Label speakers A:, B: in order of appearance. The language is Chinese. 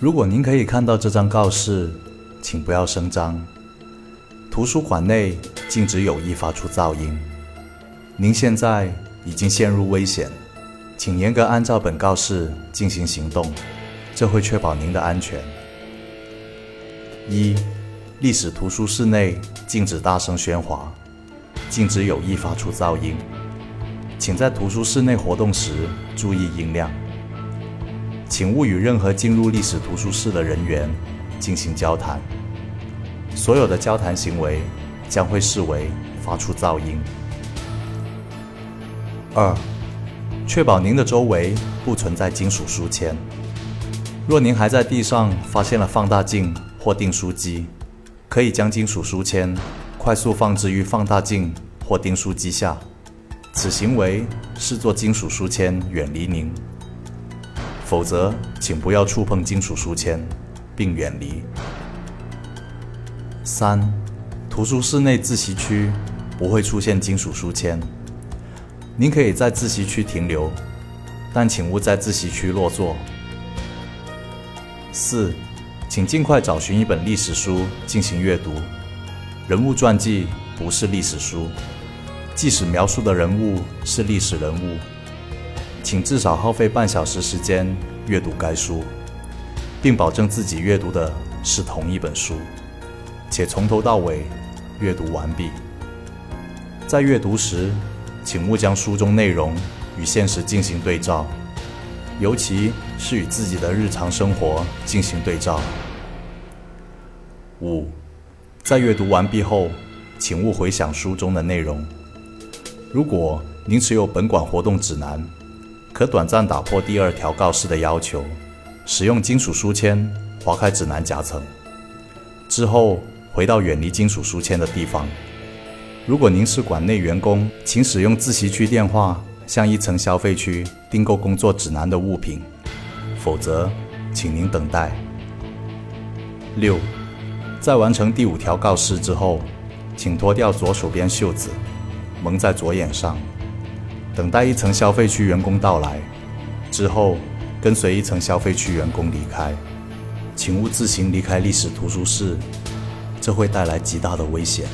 A: 如果您可以看到这张告示，请不要声张。图书馆内禁止有意发出噪音。您现在已经陷入危险，请严格按照本告示进行行动，这会确保您的安全。一、历史图书室内禁止大声喧哗，禁止有意发出噪音。请在图书室内活动时注意音量。请勿与任何进入历史图书室的人员进行交谈。所有的交谈行为将会视为发出噪音。二、确保您的周围不存在金属书签。若您还在地上发现了放大镜或订书机，可以将金属书签快速放置于放大镜或订书机下。此行为视作金属书签远离您。否则，请不要触碰金属书签，并远离。三、图书室内自习区不会出现金属书签。您可以在自习区停留，但请勿在自习区落座。四、请尽快找寻一本历史书进行阅读。人物传记不是历史书，即使描述的人物是历史人物。请至少耗费半小时时间阅读该书，并保证自己阅读的是同一本书，且从头到尾阅读完毕。在阅读时，请勿将书中内容与现实进行对照，尤其是与自己的日常生活进行对照。五，在阅读完毕后，请勿回想书中的内容。如果您持有本馆活动指南，可短暂打破第二条告示的要求，使用金属书签划开指南夹层，之后回到远离金属书签的地方。如果您是馆内员工，请使用自习区电话向一层消费区订购工作指南的物品，否则，请您等待。六，在完成第五条告示之后，请脱掉左手边袖子，蒙在左眼上。等待一层消费区员工到来之后，跟随一层消费区员工离开，请勿自行离开历史图书室，这会带来极大的危险。